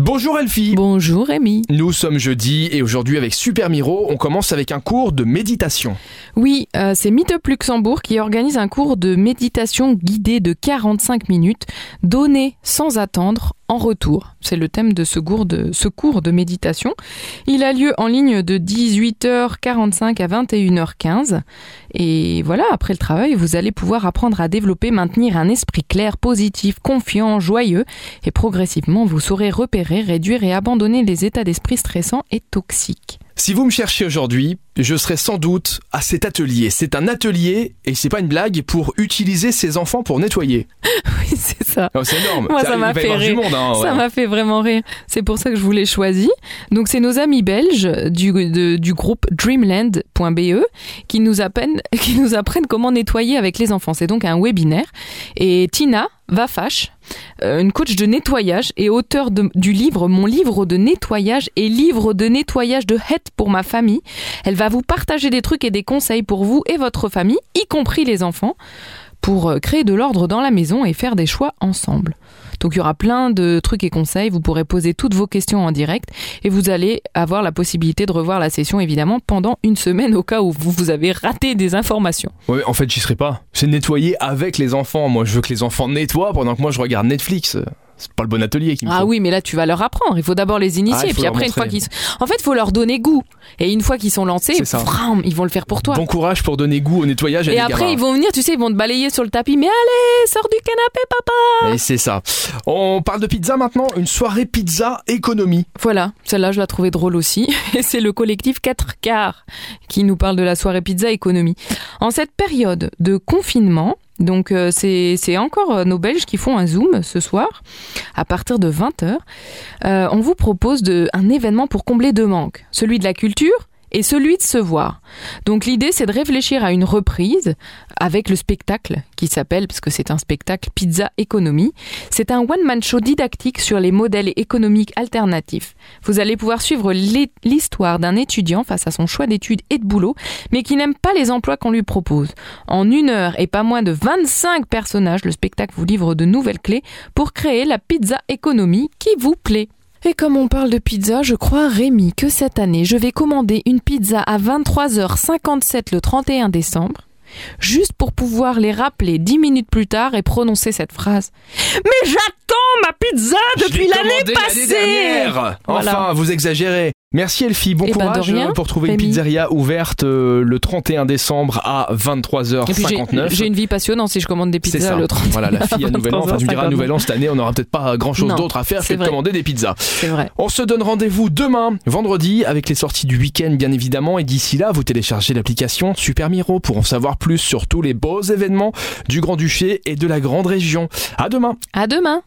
Bonjour Elfie Bonjour Rémi. Nous sommes jeudi et aujourd'hui avec Super Miro, on commence avec un cours de méditation. Oui, euh, c'est Meetup Luxembourg qui organise un cours de méditation guidée de 45 minutes, donné sans attendre en retour. C'est le thème de ce cours de, méditation. Il a lieu en ligne de 18h45 à 21h15. Et voilà, après le travail, vous allez pouvoir apprendre à développer, maintenir un esprit clair, positif, confiant, joyeux. Et progressivement, vous saurez repérer, réduire et abandonner les états d'esprit stressants et toxiques. Si vous me cherchez aujourd'hui, je serai sans doute à cet atelier. C'est un atelier, et c'est pas une blague, pour utiliser ses enfants pour nettoyer. Oui, c'est ça. Oh, c'est énorme. Moi, ça m'a fait rire. monde, hein, Ça ouais. m'a fait vraiment rire. C'est pour ça que je vous l'ai choisi. Donc, c'est nos amis belges du, de- du groupe dreamland.be qui nous apprennent, qui nous apprennent comment nettoyer avec les enfants. C'est donc un webinaire. Et Tina Vafache, euh, une coach de nettoyage et auteur de- du livre Mon livre de nettoyage et livre de nettoyage de Het pour ma famille. Elle va vous partager des trucs et des conseils pour vous et votre famille, y compris les enfants, pour euh, créer de l'ordre dans la maison et faire des choix ensemble. Donc il y aura plein de trucs et conseils, vous pourrez poser toutes vos questions en direct et vous allez avoir la possibilité de revoir la session évidemment pendant une semaine au cas où vous, vous avez raté des informations. Ouais, en fait, j'y serai pas. C'est nettoyer avec les enfants. Moi, je veux que les enfants nettoient pendant que moi je regarde Netflix. C'est pas le bon atelier qui me Ah faut. oui, mais là tu vas leur apprendre, il faut d'abord les Ah, initier et puis après une fois qu'ils En fait, il faut leur donner goût et une fois qu'ils sont lancés, ils vont le faire pour toi. Bon courage pour donner goût au nettoyage à et après ils vont venir, tu sais, ils vont te balayer sur le tapis, mais allez, sors du canapé papa. Et c'est ça. On parle de pizza maintenant. Une soirée pizza économie. Voilà, celle-là je la trouvais drôle aussi. Et c'est le collectif 4 quarts qui nous parle de la soirée pizza économie. En cette période de confinement, donc euh, c'est encore euh, nos Belges qui font un Zoom ce soir, à partir de 20h, on vous propose de, un événement pour combler deux manques, celui de la culture et celui de se voir. Donc l'idée c'est de réfléchir à une reprise avec le spectacle qui s'appelle, parce que c'est un spectacle Pizza Économie, c'est un one-man show didactique sur les modèles économiques alternatifs. Vous allez pouvoir suivre l'hi- l'histoire d'un étudiant face à son choix d'études et de boulot, mais qui n'aime pas les emplois qu'on lui propose. En une heure et pas moins de 25 personnages, le spectacle vous livre de nouvelles clés pour créer la pizza économie qui vous plaît. Et comme on parle de pizza, je crois, Rémi, que cette année, je vais commander une pizza à 23h57 le 31 décembre, juste pour pouvoir les rappeler 10 minutes plus tard et prononcer cette phrase. Mais j'attends ma pizza depuis l'année passée. Voilà. Enfin, vous exagérez. Merci Elfie, bon Eh ben, courage rien, euh, pour trouver une pizzeria ouverte euh, le 31 décembre à Et puis j'ai 23h59. j'ai une vie passionnante si je commande des pizzas ça. le 31 Voilà, la fille à Nouvel An. Enfin, tu me diras, à 23h59. Nouvel An, cette année, on n'aura peut-être pas grand-chose d'autre à faire que de commander des pizzas. C'est vrai. On se donne rendez-vous demain, vendredi, avec les sorties du week-end, bien évidemment. Et d'ici là, vous téléchargez l'application Super Miro pour en savoir plus sur tous les beaux événements du Grand-Duché et de la Grande Région. À demain! À demain